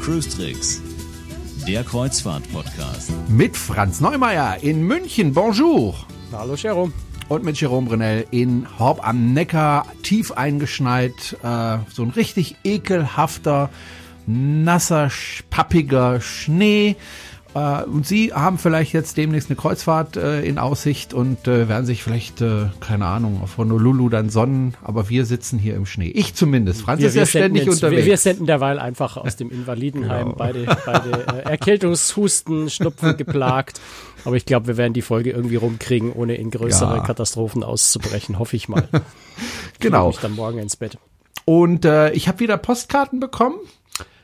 Cruise Tricks, der Kreuzfahrt-Podcast. Mit Franz Neumeier in München. Bonjour. Hallo Jerome. Und mit Jerome Brunel in Horb am Neckar, tief eingeschneit. Äh, so ein richtig ekelhafter, nasser, pappiger Schnee. Äh, und Sie haben vielleicht jetzt demnächst eine Kreuzfahrt äh, in Aussicht und äh, werden sich vielleicht, keine Ahnung, auf Honolulu dann sonnen. Aber wir sitzen hier im Schnee. Ich zumindest. Franz Wir, ist wir, ja ständig jetzt, unterwegs. wir, wir senden derweil einfach aus dem Invalidenheim Genau. beide, beide Erkältungshusten, Schnupfen geplagt. Aber ich glaube, wir werden die Folge irgendwie rumkriegen, ohne in größere Ja. Katastrophen auszubrechen, hoffe ich mal. genau. Ich dann morgen ins Bett. Und äh, ich habe wieder Postkarten bekommen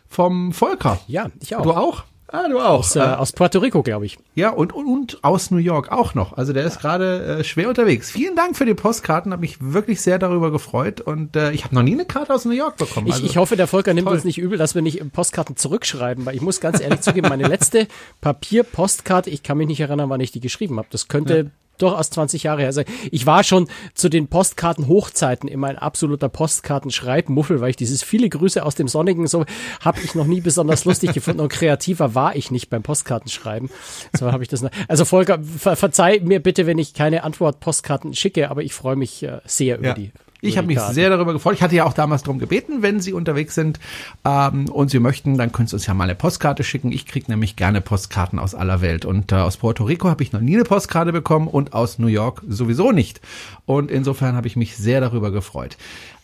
vom Volker. Ja, ich auch. Du auch? Ah, du auch. Aus, äh, aus Puerto Rico, glaube ich. Ja, und, und, und aus New York auch noch. Also der ist gerade äh, schwer unterwegs. Vielen Dank für die Postkarten, habe mich wirklich sehr darüber gefreut. Und äh, ich habe noch nie eine Karte aus New York bekommen. Ich, also, ich hoffe, der Volker nimmt toll. uns nicht übel, dass wir nicht Postkarten zurückschreiben, weil ich muss ganz ehrlich zugeben, meine letzte Papierpostkarte, ich kann mich nicht erinnern, wann ich die geschrieben habe. Das könnte durchaus 20 Jahre her sein. Ich war schon zu den Postkarten-Hochzeiten immer ein absoluter Postkartenschreibmuffel, weil ich dieses viele Grüße aus dem Sonnigen so habe ich noch nie besonders lustig gefunden und kreativer war ich nicht beim Postkartenschreiben. So habe ich das. noch- Also Volker, ver verzeih mir bitte, wenn ich keine Antwort-Postkarten schicke, aber ich freue mich äh, sehr über ja. die. Ich habe mich sehr darüber gefreut. Ich hatte ja auch damals darum gebeten, wenn Sie unterwegs sind ähm, und Sie möchten, dann können Sie uns ja mal eine Postkarte schicken. Ich kriege nämlich gerne Postkarten aus aller Welt. Und äh, aus Puerto Rico habe ich noch nie eine Postkarte bekommen und aus New York sowieso nicht. Und insofern habe ich mich sehr darüber gefreut.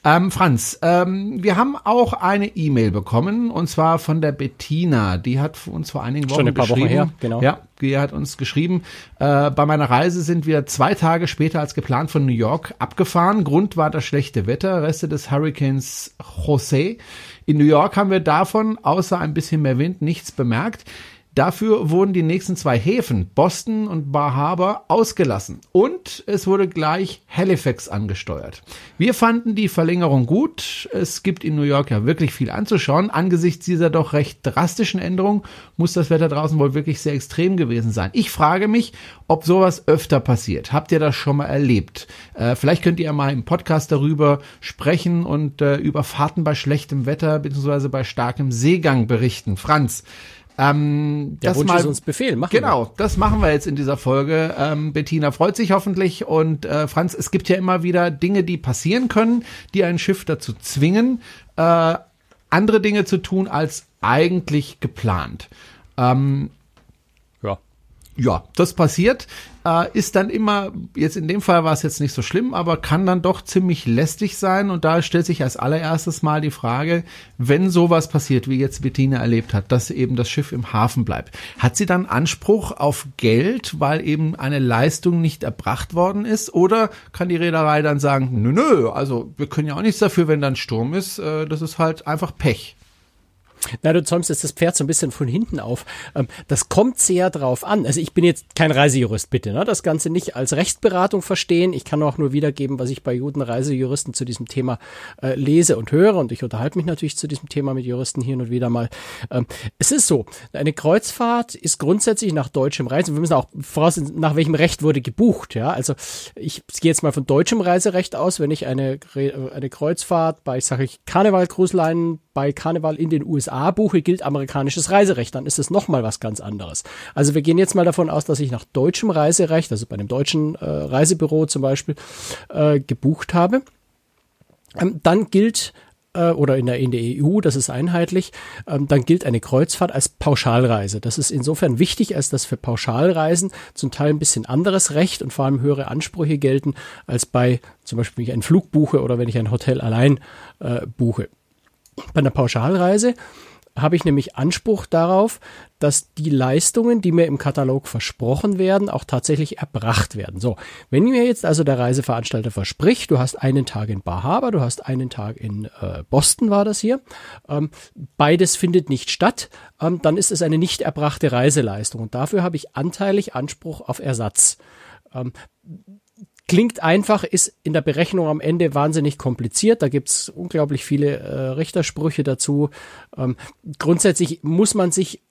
Ähm, Franz, ähm, wir haben auch eine E-Mail bekommen und zwar von der Bettina. Die hat uns vor einigen Wochen Schon ein paar Wochen geschrieben. her, genau. Ja, die hat uns geschrieben, äh, bei meiner Reise sind wir zwei Tage später als geplant von New York abgefahren. Grund war das schlechte Wetter, Reste des Hurricanes Jose. In New York haben wir davon, außer ein bisschen mehr Wind, nichts bemerkt. Dafür wurden die nächsten zwei Häfen, Boston und Bar Harbor, ausgelassen. Und es wurde gleich Halifax angesteuert. Wir fanden die Verlängerung gut. Es gibt in New York ja wirklich viel anzuschauen. Angesichts dieser doch recht drastischen Änderung muss das Wetter draußen wohl wirklich sehr extrem gewesen sein. Ich frage mich, ob sowas öfter passiert. Habt ihr das schon mal erlebt? Äh, vielleicht könnt ihr ja mal im Podcast darüber sprechen und äh, über Fahrten bei schlechtem Wetter bzw. bei starkem Seegang berichten. Franz, ähm, Der das Wunsch mal, ist uns Befehl. Machen wir. Genau, das machen wir jetzt in dieser Folge. Ähm, Bettina freut sich hoffentlich und äh, Franz, es gibt ja immer wieder Dinge, die passieren können, die ein Schiff dazu zwingen, äh, andere Dinge zu tun als eigentlich geplant. Ähm. Ja, das passiert, äh, ist dann immer, jetzt in dem Fall war es jetzt nicht so schlimm, aber kann dann doch ziemlich lästig sein. Und da stellt sich als allererstes mal die Frage, wenn sowas passiert, wie jetzt Bettina erlebt hat, dass eben das Schiff im Hafen bleibt, hat sie dann Anspruch auf Geld, weil eben eine Leistung nicht erbracht worden ist? Oder kann die Reederei dann sagen, nö, nö, also wir können ja auch nichts dafür, wenn dann Sturm ist, äh, das ist halt einfach Pech. Na, du zäumst jetzt das Pferd so ein bisschen von hinten auf. Ähm, Das kommt sehr drauf an. Also ich bin jetzt kein Reisejurist, bitte. Ne? Das Ganze nicht als Rechtsberatung verstehen. Ich kann auch nur wiedergeben, was ich bei guten Reisejuristen zu diesem Thema äh, lese und höre. Und ich unterhalte mich natürlich zu diesem Thema mit Juristen hin und wieder mal. Ähm, Es ist so, eine Kreuzfahrt ist grundsätzlich nach deutschem Reisen. Wir müssen auch voraus, nach welchem Recht wurde gebucht. Ja, also ich gehe jetzt mal von deutschem Reiserecht aus. Wenn ich eine, Re- eine Kreuzfahrt bei, sage ich, Karneval Cruise Line bei Karneval in den USA buche, gilt amerikanisches Reiserecht. Dann ist es nochmal was ganz anderes. Also wir gehen jetzt mal davon aus, dass ich nach deutschem Reiserecht, also bei einem deutschen äh, Reisebüro zum Beispiel, äh, gebucht habe. Ähm, dann gilt äh, oder in der, in der EU, das ist einheitlich, ähm, dann gilt eine Kreuzfahrt als Pauschalreise. Das ist insofern wichtig, als dass für Pauschalreisen zum Teil ein bisschen anderes Recht und vor allem höhere Ansprüche gelten, als bei zum Beispiel, wenn ich einen Flug buche oder wenn ich ein Hotel allein äh, buche. Bei einer Pauschalreise habe ich nämlich Anspruch darauf, dass die Leistungen, die mir im Katalog versprochen werden, auch tatsächlich erbracht werden. So, wenn mir jetzt also der Reiseveranstalter verspricht, du hast einen Tag in Bar Harbor, du hast einen Tag in äh, Boston, war das hier, ähm, beides findet nicht statt, ähm, dann ist es eine nicht erbrachte Reiseleistung und dafür habe ich anteilig Anspruch auf Ersatz. Ähm, klingt einfach, ist in der Berechnung am Ende wahnsinnig kompliziert. Da gibt's unglaublich viele äh, Richtersprüche dazu. Ähm, grundsätzlich muss man sich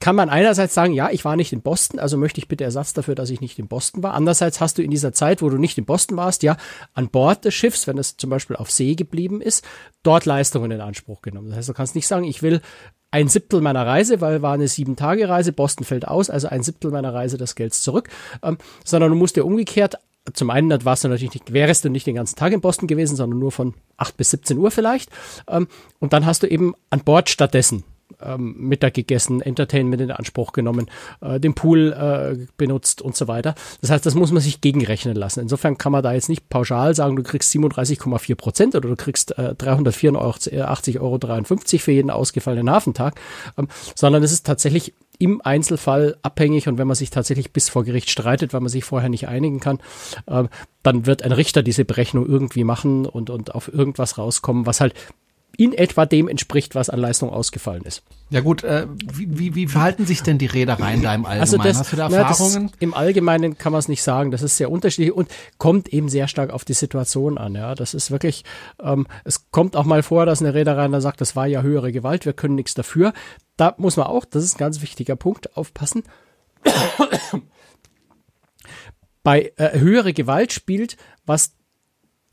kann man einerseits sagen, ja, ich war nicht in Boston, also möchte ich bitte Ersatz dafür, dass ich nicht in Boston war. Andererseits hast du in dieser Zeit, wo du nicht in Boston warst, ja, an Bord des Schiffs, wenn es zum Beispiel auf See geblieben ist, dort Leistungen in Anspruch genommen. Das heißt, du kannst nicht sagen, ich will ein Siebtel meiner Reise, weil war eine sieben Tage Reise, Boston fällt aus, also ein Siebtel meiner Reise des Gelds zurück, ähm, sondern du musst dir umgekehrt zum einen warst du natürlich nicht, wärst du nicht den ganzen Tag in Boston gewesen, sondern nur von 8 bis 17 Uhr vielleicht. Ähm, und dann hast du eben an Bord stattdessen ähm, Mittag gegessen, Entertainment in Anspruch genommen, äh, den Pool äh, benutzt und so weiter. Das heißt, das muss man sich gegenrechnen lassen. Insofern kann man da jetzt nicht pauschal sagen, du kriegst 37,4 Prozent oder du kriegst äh, 384,53 Euro für jeden ausgefallenen Hafentag, ähm, sondern es ist tatsächlich im Einzelfall abhängig und wenn man sich tatsächlich bis vor Gericht streitet, weil man sich vorher nicht einigen kann, äh, dann wird ein Richter diese Berechnung irgendwie machen und, und auf irgendwas rauskommen, was halt in etwa dem entspricht, was an Leistung ausgefallen ist. Ja gut, äh, wie, wie, wie verhalten sich denn die Reedereien da im Allgemeinen? Also das, Hast du da Erfahrungen? Na, das, Im Allgemeinen kann man es nicht sagen. Das ist sehr unterschiedlich und kommt eben sehr stark auf die Situation an. Ja, das ist wirklich. Ähm, es kommt auch mal vor, dass eine Reederei dann sagt, das war ja höhere Gewalt, wir können nichts dafür. Da muss man auch, das ist ein ganz wichtiger Punkt, aufpassen. Bei äh, höhere Gewalt spielt, was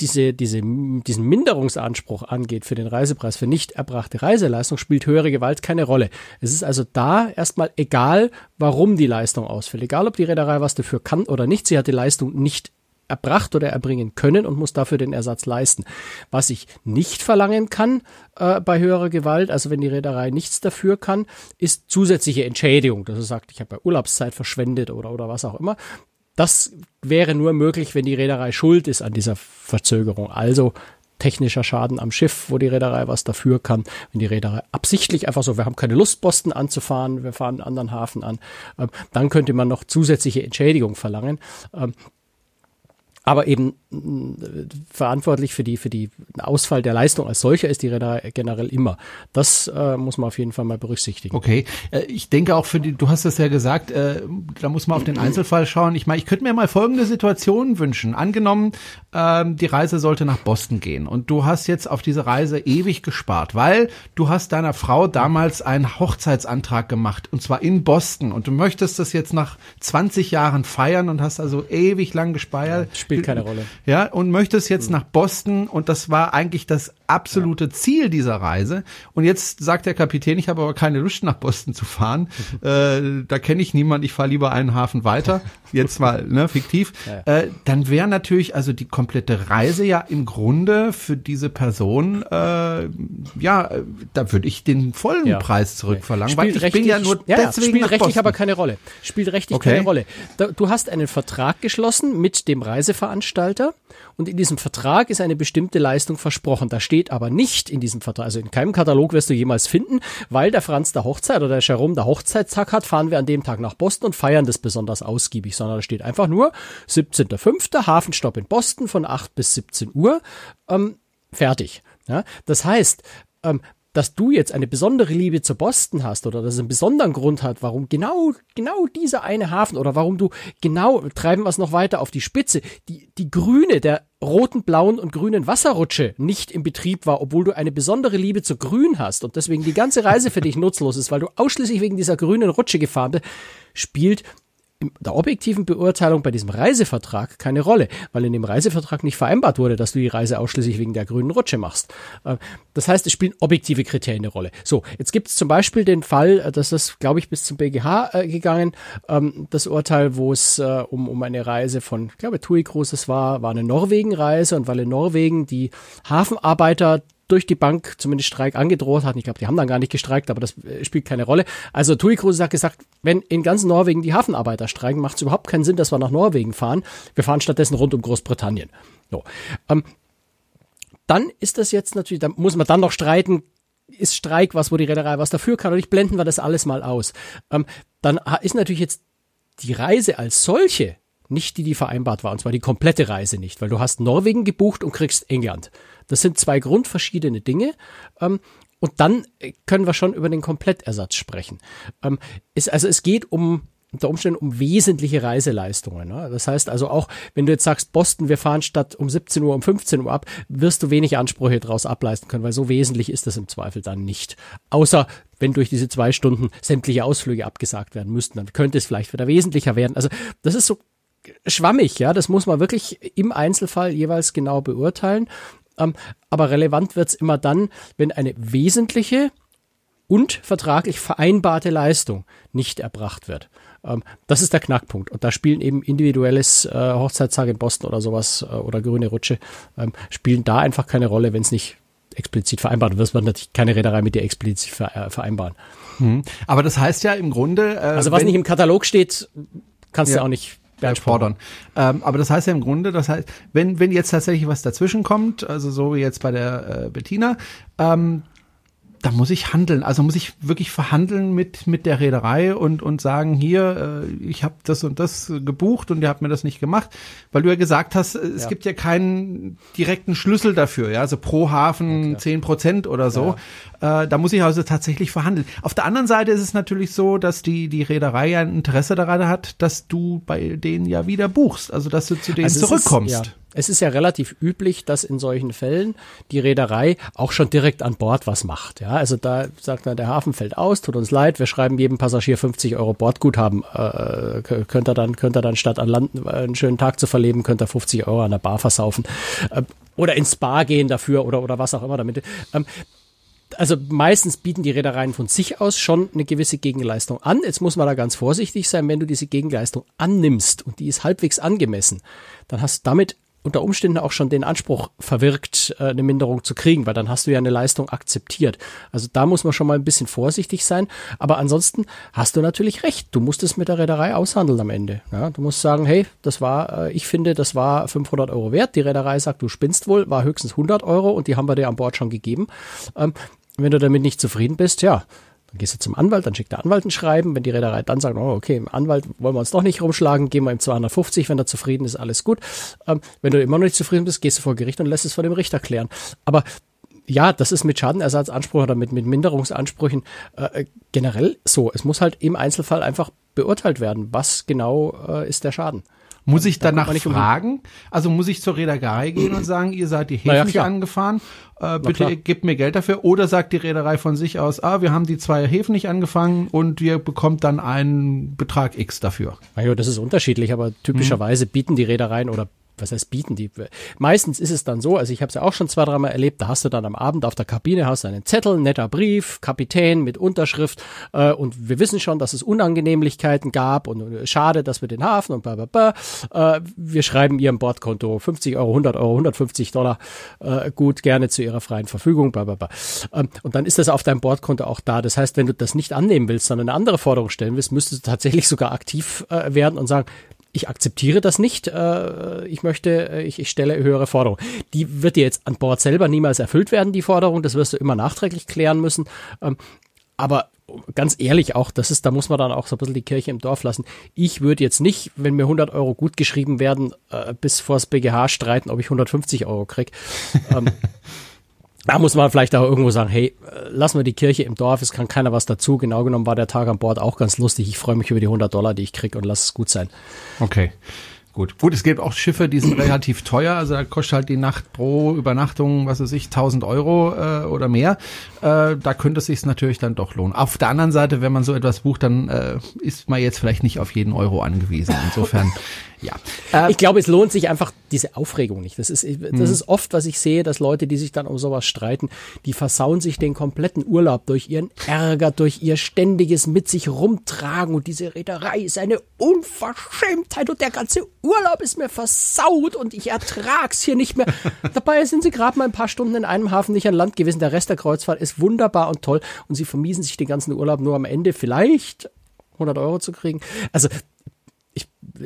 diese, diese, diesen Minderungsanspruch angeht für den Reisepreis für nicht erbrachte Reiseleistung, spielt höhere Gewalt keine Rolle. Es ist also da erstmal egal, warum die Leistung ausfällt. Egal, ob die Reederei was dafür kann oder nicht. Sie hat die Leistung nicht erbracht oder erbringen können und muss dafür den Ersatz leisten. Was ich nicht verlangen kann äh, bei höherer Gewalt, also wenn die Reederei nichts dafür kann, ist zusätzliche Entschädigung. Das sagt, ich habe bei Urlaubszeit verschwendet oder, oder was auch immer. Das wäre nur möglich, wenn die Reederei schuld ist an dieser Verzögerung. Also technischer Schaden am Schiff, wo die Reederei was dafür kann. Wenn die Reederei absichtlich einfach so, wir haben keine Lust, Boston anzufahren, wir fahren einen anderen Hafen an, ähm, dann könnte man noch zusätzliche Entschädigung verlangen. Aber eben äh, verantwortlich für die für die Ausfall der Leistung als solcher ist die Reederei generell immer. Das äh, muss man auf jeden Fall mal berücksichtigen. Okay, äh, ich denke auch für die, du hast es ja gesagt, äh, da muss man auf den Einzelfall schauen. Ich meine, ich könnte mir mal folgende Situation wünschen. Angenommen, ähm, die Reise sollte nach Boston gehen und du hast jetzt auf diese Reise ewig gespart, weil du hast deiner Frau damals einen Hochzeitsantrag gemacht und zwar in Boston und du möchtest das jetzt nach 20 Jahren feiern und hast also ewig lang gespeiert. Ja, spielt keine Rolle. Ja, und möchtest jetzt nach Boston und das war eigentlich das absolute ja. Ziel dieser Reise. Und jetzt sagt der Kapitän, ich habe aber keine Lust nach Boston zu fahren. äh, da kenne ich niemand, ich fahre lieber einen Hafen weiter. Jetzt mal, ne, fiktiv. Ja. Äh, dann wäre natürlich also die komplette Reise ja im Grunde für diese Person, äh, ja, da würde ich den vollen ja. Preis zurückverlangen, weil ich bin ja nur ja, deswegen Spielt rechtlich Boston. aber keine Rolle. Spielt rechtlich okay. keine Rolle. Du hast einen Vertrag geschlossen mit dem Reiseveranstalter und in diesem Vertrag ist eine bestimmte Leistung versprochen. Da steht aber nicht in diesem Vertrag, also in keinem Katalog wirst du jemals finden, weil der Franz der Hochzeit oder der Jerome der Hochzeitstag hat, fahren wir an dem Tag nach Boston und feiern das besonders ausgiebig, sondern da steht einfach nur 17.05. Hafenstopp in Boston von 8 bis 17 Uhr, ähm, fertig. Ja, das heißt, ähm, dass du jetzt eine besondere Liebe zu Boston hast oder dass es einen besonderen Grund hat, warum genau, genau dieser eine Hafen oder warum du genau, treiben wir es noch weiter auf die Spitze, die, die grüne, der roten, blauen und grünen Wasserrutsche nicht im Betrieb war, obwohl du eine besondere Liebe zu grün hast und deswegen die ganze Reise für dich nutzlos ist, weil du ausschließlich wegen dieser grünen Rutsche gefahren bist, spielt in der objektiven Beurteilung bei diesem Reisevertrag keine Rolle, weil in dem Reisevertrag nicht vereinbart wurde, dass du die Reise ausschließlich wegen der grünen Rutsche machst. Äh, das heißt, es spielen objektive Kriterien eine Rolle. So, jetzt gibt es zum Beispiel den Fall, äh, das glaube ich, bis zum BGH äh, gegangen, ähm, das Urteil, wo es um, um eine Reise von, ich glaube, TUI Cruises war, war eine Norwegen-Reise und weil in Norwegen die Hafenarbeiter durch die Bank zumindest Streik angedroht hatten. Ich glaube, die haben dann gar nicht gestreikt, aber das äh, spielt keine Rolle. Also TUI Cruises hat gesagt, wenn in ganz Norwegen die Hafenarbeiter streiken, macht es überhaupt keinen Sinn, dass wir nach Norwegen fahren. Wir fahren stattdessen rund um Großbritannien. So. Ähm, dann ist das jetzt natürlich, da muss man dann noch streiten, ist Streik was, wo die Reederei was dafür kann, oder nicht blenden wir das alles mal aus. Ähm, dann ist natürlich jetzt die Reise als solche nicht die, die vereinbart war, und zwar die komplette Reise nicht, weil du hast Norwegen gebucht und kriegst England. Das sind zwei grundverschiedene Dinge. Ähm, und dann können wir schon über den Komplettersatz sprechen. Ähm, ist, also es geht um unter Umständen um wesentliche Reiseleistungen. Ne? Das heißt also auch, wenn du jetzt sagst, Boston, wir fahren statt um 17 Uhr um 15 Uhr ab, wirst du wenig Ansprüche daraus ableisten können, weil so wesentlich ist das im Zweifel dann nicht. Außer wenn durch diese zwei Stunden sämtliche Ausflüge abgesagt werden müssten, dann könnte es vielleicht wieder wesentlicher werden. Also das ist so schwammig, ja, das muss man wirklich im Einzelfall jeweils genau beurteilen. Ähm, aber relevant wird's immer dann, wenn eine wesentliche und vertraglich vereinbarte Leistung nicht erbracht wird. Ähm, das ist der Knackpunkt. Und da spielen eben individuelles äh, Hochzeitstag in Boston oder sowas äh, oder grüne Rutsche, ähm, spielen da einfach keine Rolle, wenn es nicht explizit vereinbart wird. wird natürlich keine Reederei mit dir explizit äh, vereinbaren. Hm. Aber das heißt ja im Grunde. Äh, also was nicht im Katalog steht, kannst du ja auch nicht fordern. Ähm, aber das heißt ja im Grunde, das heißt, wenn, wenn jetzt tatsächlich was dazwischen kommt, also so wie jetzt bei der äh, Bettina, ähm, da muss ich handeln. Also muss ich wirklich verhandeln mit mit der Reederei und und sagen hier, äh, ich habe das und das gebucht und ihr habt mir das nicht gemacht, weil du ja gesagt hast, es ja. gibt ja keinen direkten Schlüssel dafür, ja, also pro Hafen zehn ja, Prozent oder so. Ja. Äh, da muss ich also tatsächlich verhandeln. Auf der anderen Seite ist es natürlich so, dass die die Reederei ja ein Interesse daran hat, dass du bei denen ja wieder buchst, also dass du zu denen also zurückkommst. Ist, es ist ja relativ üblich, dass in solchen Fällen die Reederei auch schon direkt an Bord was macht. Ja, also da sagt man, der Hafen fällt aus, tut uns leid, wir schreiben jedem Passagier 50 Euro Bordguthaben. Äh, könnt ihr dann, könnt ihr dann statt an Land einen schönen Tag zu verleben, könnt ihr 50 Euro an der Bar versaufen äh, oder ins Spa gehen dafür oder oder was auch immer damit. Ähm, also meistens bieten die Reedereien von sich aus schon eine gewisse Gegenleistung an. Jetzt muss man da ganz vorsichtig sein, wenn du diese Gegenleistung annimmst und die ist halbwegs angemessen, dann hast du damit unter Umständen auch schon den Anspruch verwirkt, äh, eine Minderung zu kriegen, weil dann hast du ja eine Leistung akzeptiert. Also da muss man schon mal ein bisschen vorsichtig sein. Aber ansonsten hast du natürlich recht. Du musst es mit der Reederei aushandeln am Ende. Ja, du musst sagen, hey, das war, äh, ich finde, das war 500 Euro wert. Die Reederei sagt, du spinnst wohl, war höchstens 100 Euro und die haben wir dir an Bord schon gegeben. Ähm, wenn du damit nicht zufrieden bist, ja, dann gehst du zum Anwalt, dann schickt der Anwalt ein Schreiben. Wenn die Reederei dann sagt, oh, okay, im Anwalt wollen wir uns doch nicht rumschlagen, gehen wir ihm 250, wenn er zufrieden ist, alles gut. Ähm, wenn du immer noch nicht zufrieden bist, gehst du vor Gericht und lässt es vor dem Richter klären. Aber ja, das ist mit Schadenersatzanspruch oder mit, mit Minderungsansprüchen äh, generell so. Es muss halt im Einzelfall einfach beurteilt werden, was genau äh, ist der Schaden. Muss ich danach da fragen? Also muss ich zur Reederei gehen und sagen, ihr seid die Häfen naja, angefahren, äh, bitte gebt mir Geld dafür. Oder sagt die Reederei von sich aus, ah, wir haben die zwei Häfen nicht angefangen und ihr bekommt dann einen Betrag X dafür. Naja, das ist unterschiedlich, aber typischerweise mhm. bieten die Reedereien oder was heißt bieten die? Meistens ist es dann so, also ich habe es ja auch schon zwei, dreimal erlebt, da hast du dann am Abend auf der Kabine hast einen Zettel, netter Brief, Kapitän mit Unterschrift äh, und wir wissen schon, dass es Unangenehmlichkeiten gab und äh, schade, dass wir den Hafen und bla bla bla. Äh, wir schreiben ihrem Bordkonto 50 Euro, 100 Euro, 150 Dollar äh, gut, gerne zu ihrer freien Verfügung, bla bla bla. Ähm, und dann ist das auf deinem Bordkonto auch da. Das heißt, wenn du das nicht annehmen willst, sondern eine andere Forderung stellen willst, müsstest du tatsächlich sogar aktiv äh, werden und sagen, ich akzeptiere das nicht, äh, ich möchte, äh, ich, ich stelle höhere Forderungen. Die wird dir jetzt an Bord selber niemals erfüllt werden, die Forderung, das wirst du immer nachträglich klären müssen. Ähm, aber ganz ehrlich auch, das ist, da muss man dann auch so ein bisschen die Kirche im Dorf lassen. Ich würde jetzt nicht, wenn mir 100 Euro gut geschrieben werden, äh, bis vors BGH streiten, ob ich 150 Euro krieg. ähm, da muss man vielleicht auch irgendwo sagen, hey, äh, lassen wir die Kirche im Dorf, es kann keiner was dazu. Genau genommen war der Tag an Bord auch ganz lustig. Ich freue mich über die 100 Dollar, die ich krieg und lass es gut sein. Okay. Gut. Gut, es gibt auch Schiffe, die sind relativ teuer. Also da kostet halt die Nacht pro Übernachtung, was weiß ich, 1000 Euro äh, oder mehr. Äh, da könnte es sich natürlich dann doch lohnen. Auf der anderen Seite, wenn man so etwas bucht, dann äh, ist man jetzt vielleicht nicht auf jeden Euro angewiesen. Insofern ja. Äh, ich glaube, es lohnt sich einfach diese Aufregung nicht. Das ist, das mhm. ist oft, was ich sehe, dass Leute, die sich dann um sowas streiten, die versauen sich den kompletten Urlaub durch ihren Ärger, durch ihr ständiges mit sich rumtragen und diese Reederei ist eine Unverschämtheit und der ganze Urlaub ist mir versaut und ich ertrag's hier nicht mehr. Dabei sind sie gerade mal ein paar Stunden in einem Hafen nicht an Land gewesen. Der Rest der Kreuzfahrt ist wunderbar und toll und sie vermiesen sich den ganzen Urlaub nur am Ende vielleicht 100 Euro zu kriegen. Also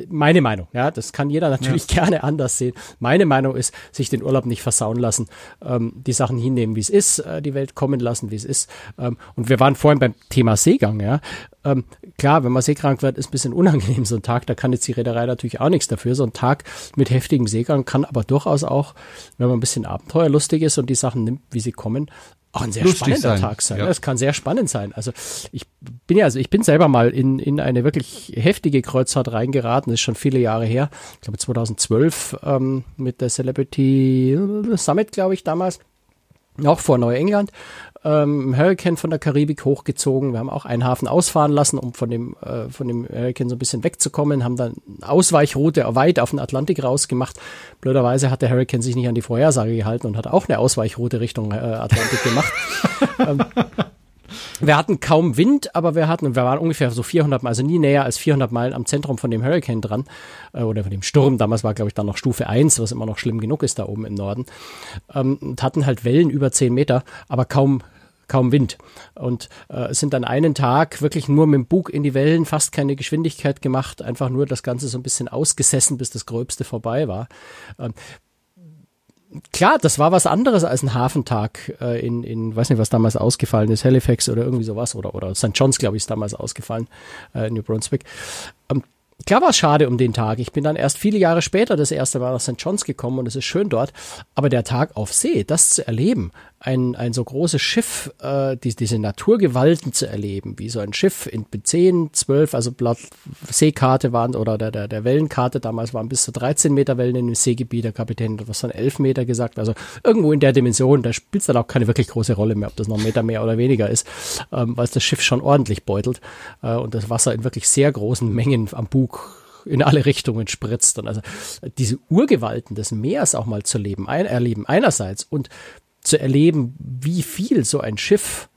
meine Meinung, ja, das kann jeder natürlich ja. gerne anders sehen. Meine Meinung ist, sich den Urlaub nicht versauen lassen, ähm, die Sachen hinnehmen, wie es ist, äh, die Welt kommen lassen, wie es ist. Ähm, und wir waren vorhin beim Thema Seegang, ja. Ähm, klar, wenn man seekrank wird, ist ein bisschen unangenehm so ein Tag. Da kann jetzt die Reederei natürlich auch nichts dafür. So ein Tag mit heftigem Seegang kann aber durchaus auch, wenn man ein bisschen abenteuerlustig ist und die Sachen nimmt, wie sie kommen, auch ein sehr spannender sein. Tag sein. Ja. Es kann sehr spannend sein. Also ich bin ja, also ich bin selber mal in, in eine wirklich heftige Kreuzfahrt reingeraten. Das ist schon viele Jahre her. Ich glaube 2012 ähm, mit der Celebrity Summit, glaube ich, damals. Auch vor Neuengland. Ähm, Hurricane von der Karibik hochgezogen. Wir haben auch einen Hafen ausfahren lassen, um von dem, äh, von dem Hurricane so ein bisschen wegzukommen, haben dann Ausweichroute weit auf den Atlantik rausgemacht. Blöderweise hat der Hurricane sich nicht an die Vorhersage gehalten und hat auch eine Ausweichroute Richtung äh, Atlantik gemacht. ähm, wir hatten kaum Wind, aber wir hatten, wir waren ungefähr so 400, also nie näher als 400 Meilen am Zentrum von dem Hurricane dran, äh, oder von dem Sturm. Damals war, glaube ich, dann noch Stufe 1, was immer noch schlimm genug ist da oben im Norden. Ähm, und hatten halt Wellen über 10 Meter, aber kaum kaum Wind und äh, sind dann einen Tag wirklich nur mit dem Bug in die Wellen, fast keine Geschwindigkeit gemacht, einfach nur das Ganze so ein bisschen ausgesessen, bis das Gröbste vorbei war. Ähm, klar, das war was anderes als ein Hafentag äh, in, in, weiß nicht, was damals ausgefallen ist, Halifax oder irgendwie sowas oder, oder St. John's, glaube ich, ist damals ausgefallen, äh, New Brunswick. Ähm, klar war es schade um den Tag. Ich bin dann erst viele Jahre später das erste Mal nach St. John's gekommen und es ist schön dort. Aber der Tag auf See, das zu erleben, ein, ein so großes Schiff, äh, die, diese Naturgewalten zu erleben, wie so ein Schiff in 10, 12, also laut Seekarte waren oder der, der, der Wellenkarte damals waren bis zu 13 Meter Wellen in dem Seegebiet. Der Kapitän hat was von 11 Meter gesagt. Also irgendwo in der Dimension, da spielt es dann auch keine wirklich große Rolle mehr, ob das noch ein Meter mehr oder weniger ist, ähm, weil das Schiff schon ordentlich beutelt äh, und das Wasser in wirklich sehr großen Mengen am Bug in alle Richtungen spritzt. Und also diese Urgewalten des Meeres auch mal zu leben, ein, erleben einerseits und zu erleben, wie viel so ein Schiff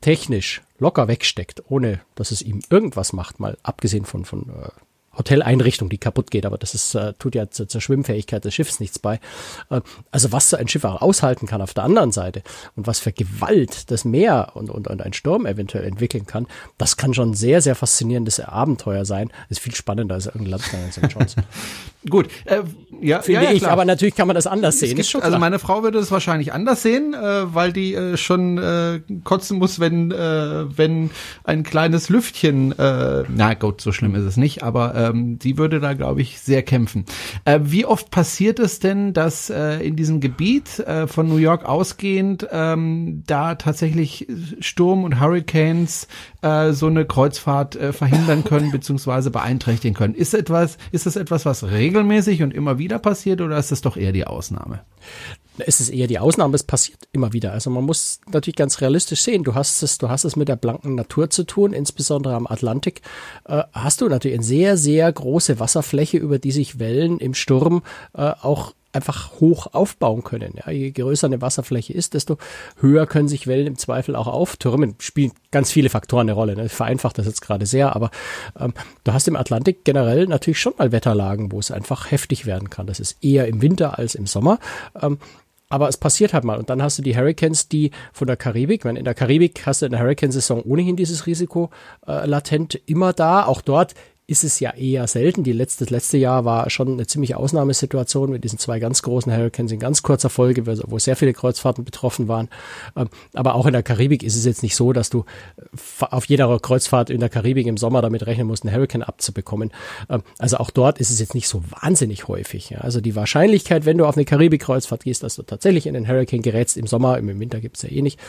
technisch locker wegsteckt, ohne dass es ihm irgendwas macht, mal abgesehen von, von äh, Hoteleinrichtung, die kaputt geht, aber das ist, äh, tut ja zur, zur Schwimmfähigkeit des Schiffs nichts bei. Äh, also was so ein Schiff auch aushalten kann auf der anderen Seite und was für Gewalt das Meer und, und, und ein Sturm eventuell entwickeln kann, das kann schon sehr, sehr faszinierendes Abenteuer sein. Das ist viel spannender als irgendein Landgang in St. John's. Gut, äh, ja, finde ja, ja, ich, aber natürlich kann man das anders sehen. Gibt, also meine Frau würde es wahrscheinlich anders sehen, äh, weil die äh, schon äh, kotzen muss, wenn äh, wenn ein kleines Lüftchen, äh, na gut, so schlimm ist es nicht, aber ähm, die würde da glaube ich sehr kämpfen. Äh, wie oft passiert es denn, dass äh, in diesem Gebiet äh, von New York ausgehend ähm, da tatsächlich Sturm und Hurricanes äh, so eine Kreuzfahrt äh, verhindern können beziehungsweise beeinträchtigen können? Ist etwas, ist das etwas, was regelmäßig und immer wieder passiert oder ist das doch eher die Ausnahme? Es ist eher die Ausnahme, es passiert immer wieder. Also man muss natürlich ganz realistisch sehen. Du hast es, du hast es mit der blanken Natur zu tun, insbesondere am Atlantik. Äh, hast du natürlich eine sehr, sehr große Wasserfläche, über die sich Wellen im Sturm äh, auch einfach hoch aufbauen können. Ja, je größer eine Wasserfläche ist, desto höher können sich Wellen im Zweifel auch auftürmen. Spielen ganz viele Faktoren eine Rolle. Ne? Ich vereinfache das jetzt gerade sehr, aber ähm, du hast im Atlantik generell natürlich schon mal Wetterlagen, wo es einfach heftig werden kann. Das ist eher im Winter als im Sommer. Ähm, aber es passiert halt mal. Und dann hast du die Hurricanes, die von der Karibik, wenn in der Karibik hast du in der Hurricane-Saison ohnehin dieses Risiko äh, latent immer da. Auch dort ist es ja eher selten. Die letzte, das letzte Jahr war schon eine ziemliche Ausnahmesituation mit diesen zwei ganz großen Hurricanes in ganz kurzer Folge, wo sehr viele Kreuzfahrten betroffen waren. Ähm, aber auch in der Karibik ist es jetzt nicht so, dass du äh, auf jeder Kreuzfahrt in der Karibik im Sommer damit rechnen musst, einen Hurricane abzubekommen. Ähm, also auch dort ist es jetzt nicht so wahnsinnig häufig. Also die Wahrscheinlichkeit, wenn du auf eine Karibik-Kreuzfahrt gehst, dass du tatsächlich in den Hurricane gerätst im Sommer, im Winter gibt's ja eh nicht,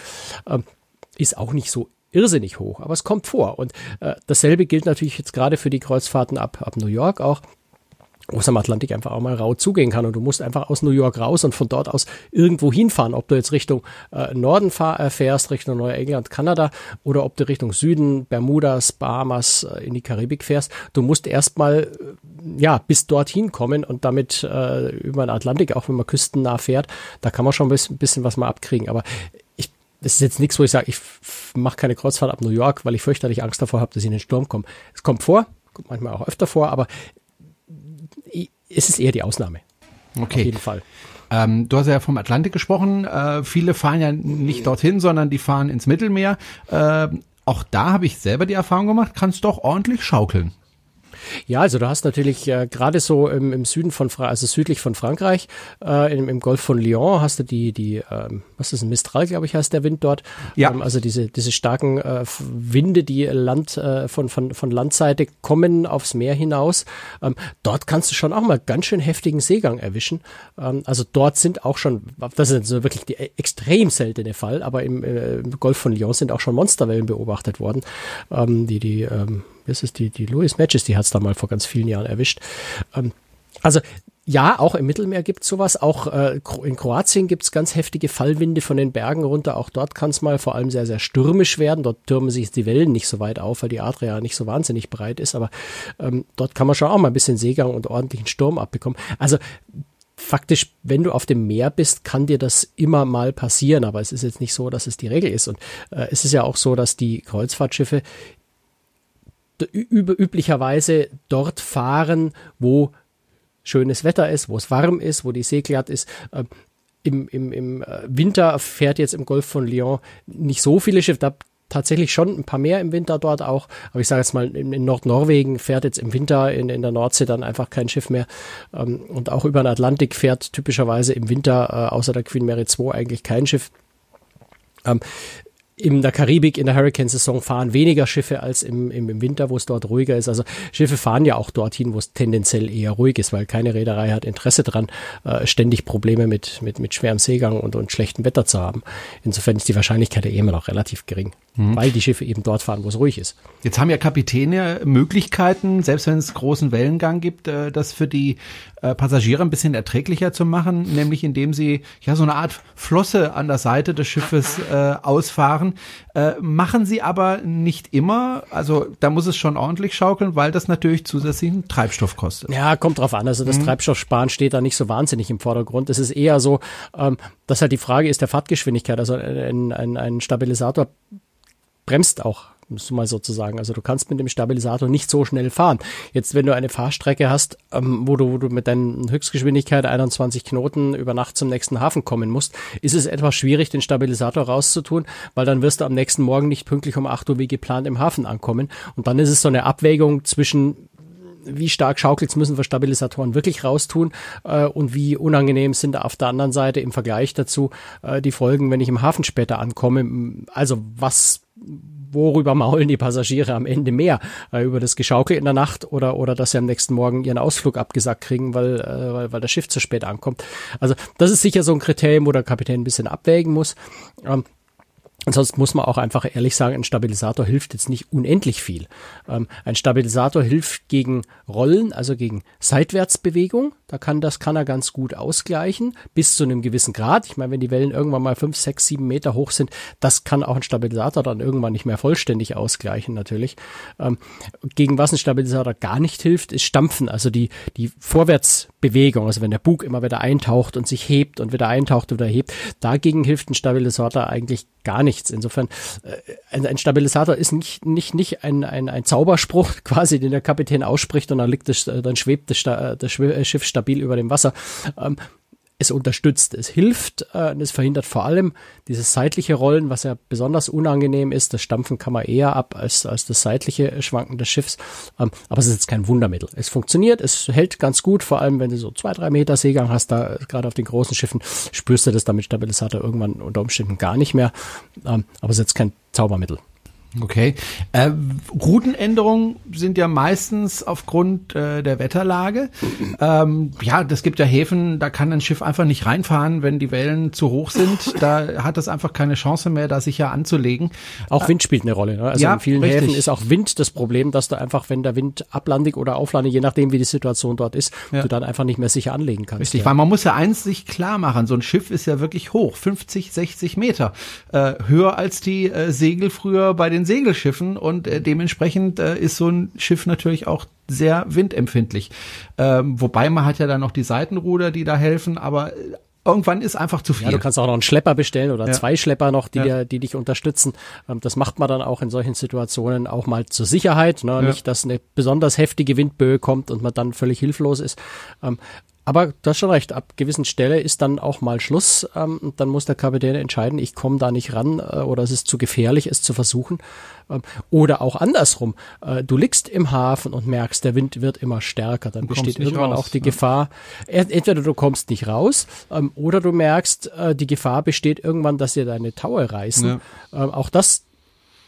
ähm, ist auch nicht so irrsinnig hoch, aber es kommt vor. Und äh, dasselbe gilt natürlich jetzt gerade für die Kreuzfahrten ab, ab New York auch wo es am Atlantik einfach auch mal rau zugehen kann und du musst einfach aus New York raus und von dort aus irgendwo hinfahren, ob du jetzt Richtung äh, Norden fahr, äh, fährst, Richtung Neuengland, Kanada oder ob du Richtung Süden, Bermudas, Bahamas äh, in die Karibik fährst. Du musst erstmal äh, ja bis dorthin kommen und damit äh, über den Atlantik, auch wenn man küstennah fährt, da kann man schon ein bisschen, bisschen was mal abkriegen. Aber das ist jetzt nichts, wo ich sage, ich mache keine Kreuzfahrt ab New York, weil ich fürchterlich Angst davor habe, dass ich in den Sturm komme. Es kommt vor, kommt manchmal auch öfter vor, aber es ist eher die Ausnahme. Okay. Auf jeden Fall. Ähm, du hast ja vom Atlantik gesprochen. Äh, viele fahren ja nicht dorthin, sondern die fahren ins Mittelmeer. Äh, auch da habe ich selber die Erfahrung gemacht, kannst doch ordentlich schaukeln. Ja, also du hast natürlich äh, gerade so im, im Süden von Fra also südlich von Frankreich, äh, im, im Golf von Lyon hast du die, die, ähm, was ist ein Mistral, glaube ich, heißt der Wind dort. Ja. Ähm, also diese, diese starken äh, Winde, die Land äh, von, von, von Landseite kommen aufs Meer hinaus. Ähm, dort kannst du schon auch mal ganz schön heftigen Seegang erwischen. Ähm, also dort sind auch schon, das ist so wirklich die extrem seltene Fall, aber im, äh, im Golf von Lyon sind auch schon Monsterwellen beobachtet worden, ähm, die die das ist die, die Louis Matches, die hat es da mal vor ganz vielen Jahren erwischt. Ähm, also ja, auch im Mittelmeer gibt's sowas. Auch äh, in Kroatien gibt's ganz heftige Fallwinde von den Bergen runter. Auch dort kann es mal vor allem sehr, sehr stürmisch werden. Dort türmen sich die Wellen nicht so weit auf, weil die Adria nicht so wahnsinnig breit ist. Aber ähm, dort kann man schon auch mal ein bisschen Seegang und ordentlichen Sturm abbekommen. Also faktisch, wenn du auf dem Meer bist, kann dir das immer mal passieren, aber es ist jetzt nicht so, dass es die Regel ist. Und äh, es ist ja auch so, dass die Kreuzfahrtschiffe üblicherweise dort fahren, wo schönes Wetter ist, wo es warm ist, wo die See glatt ist. Ähm, im, im, Im äh, Winter fährt jetzt im Golf von Lyon nicht so viele Schiffe. Da tatsächlich schon ein paar mehr im Winter dort auch. Aber ich sage jetzt mal, in, in Nordnorwegen fährt jetzt im Winter in, in der Nordsee dann einfach kein Schiff mehr. Ähm, und auch über den Atlantik fährt typischerweise im Winter äh, außer der Queen Mary 2 eigentlich kein Schiff. Ähm, in der Karibik in der Hurricane-Saison fahren weniger Schiffe als im, im, im Winter, wo es dort ruhiger ist. Also Schiffe fahren ja auch dorthin, wo es tendenziell eher ruhig ist, weil keine Reederei hat Interesse dran, äh, ständig Probleme mit, mit, mit schwerem Seegang und, und schlechtem Wetter zu haben. Insofern ist die Wahrscheinlichkeit ja immer noch relativ gering, mhm. weil die Schiffe eben dort fahren, wo es ruhig ist. Jetzt haben ja Kapitäne Möglichkeiten, selbst wenn es großen Wellengang gibt, äh, das für die äh, Passagiere ein bisschen erträglicher zu machen, nämlich indem sie ja so eine Art Flosse an der Seite des Schiffes äh, ausfahren. Äh, machen sie aber nicht immer. Also da muss es schon ordentlich schaukeln, weil das natürlich zusätzlichen Treibstoff kostet. Ja, kommt drauf an. Also das mhm. Treibstoffsparen steht da nicht so wahnsinnig im Vordergrund. Es ist eher so, ähm, dass halt die Frage ist der Fahrtgeschwindigkeit. Also ein, ein, ein Stabilisator bremst auch musst du mal sozusagen. Also du kannst mit dem Stabilisator nicht so schnell fahren. Jetzt, wenn du eine Fahrstrecke hast, ähm, wo, du, wo du mit deiner Höchstgeschwindigkeit 21 Knoten über Nacht zum nächsten Hafen kommen musst, ist es etwas schwierig, den Stabilisator rauszutun, weil dann wirst du am nächsten Morgen nicht pünktlich um 8 Uhr wie geplant im Hafen ankommen. Und dann ist es so eine Abwägung zwischen wie stark schaukelt müssen wir Stabilisatoren wirklich raustun äh, und wie unangenehm sind auf der anderen Seite im Vergleich dazu äh, die Folgen, wenn ich im Hafen später ankomme. Also was worüber maulen die Passagiere am Ende mehr? Äh, über das Geschaukel in der Nacht oder, oder dass sie am nächsten Morgen ihren Ausflug abgesagt kriegen, weil, äh, weil, weil das Schiff zu spät ankommt. Also das ist sicher so ein Kriterium, wo der Kapitän ein bisschen abwägen muss. Ähm, Ansonsten muss man auch einfach ehrlich sagen, ein Stabilisator hilft jetzt nicht unendlich viel. Ähm, ein Stabilisator hilft gegen Rollen, also gegen Seitwärtsbewegung. Da kann das kann er ganz gut ausgleichen bis zu einem gewissen Grad. Ich meine, wenn die Wellen irgendwann mal fünf, sechs, sieben Meter hoch sind, das kann auch ein Stabilisator dann irgendwann nicht mehr vollständig ausgleichen natürlich. Ähm, gegen was ein Stabilisator gar nicht hilft, ist Stampfen, also die die Vorwärtsbewegung. Also wenn der Bug immer wieder eintaucht und sich hebt und wieder eintaucht und wieder hebt, dagegen hilft ein Stabilisator eigentlich gar nichts. Insofern, äh, ein, ein, Stabilisator ist nicht, nicht, nicht ein, ein, ein Zauberspruch quasi, den der Kapitän ausspricht und dann liegt das, dann schwebt das, das Schiff stabil über dem Wasser. Ähm, es unterstützt, es hilft, äh, es verhindert vor allem dieses seitliche Rollen, was ja besonders unangenehm ist. Das Stampfen kann man eher ab als, als das seitliche Schwanken des Schiffs. Ähm, aber es ist jetzt kein Wundermittel. Es funktioniert, es hält ganz gut, vor allem wenn du so zwei, drei Meter Seegang hast, da gerade auf den großen Schiffen spürst du das damit Stabilisator irgendwann unter Umständen gar nicht mehr. Ähm, aber es ist jetzt kein Zaubermittel. Okay. Äh, Routenänderungen sind ja meistens aufgrund äh, der Wetterlage. Ähm, ja, das gibt ja Häfen, da kann ein Schiff einfach nicht reinfahren, wenn die Wellen zu hoch sind. Da hat es einfach keine Chance mehr, da sicher anzulegen. Auch Wind spielt eine Rolle. Ne? Also ja, in vielen richtig. Häfen ist auch Wind das Problem, dass du einfach, wenn der Wind ablandig oder auflandig, je nachdem wie die Situation dort ist, ja. du dann einfach nicht mehr sicher anlegen kannst. Richtig, ja. weil man muss ja eins sich klar machen, so ein Schiff ist ja wirklich hoch, 50, 60 Meter. Äh, höher als die äh, Segel früher bei den den Segelschiffen und äh, dementsprechend äh, ist so ein Schiff natürlich auch sehr windempfindlich. Ähm, wobei man hat ja dann noch die Seitenruder, die da helfen, aber äh, irgendwann ist einfach zu viel. Ja, du kannst auch noch einen Schlepper bestellen oder ja. zwei Schlepper noch, die, ja. dir, die dich unterstützen. Ähm, das macht man dann auch in solchen Situationen auch mal zur Sicherheit. Ne? Ja. Nicht, dass eine besonders heftige Windböe kommt und man dann völlig hilflos ist. Aber du hast schon recht, ab gewissen Stelle ist dann auch mal Schluss. Ähm, dann muss der Kapitän entscheiden, ich komme da nicht ran äh, oder es ist zu gefährlich, es zu versuchen. Ähm, oder auch andersrum. Äh, du liegst im Hafen und merkst, der Wind wird immer stärker. Dann besteht irgendwann raus, auch die ja. Gefahr, entweder du kommst nicht raus ähm, oder du merkst, äh, die Gefahr besteht irgendwann, dass dir deine Taue reißen. Ja. Ähm, auch das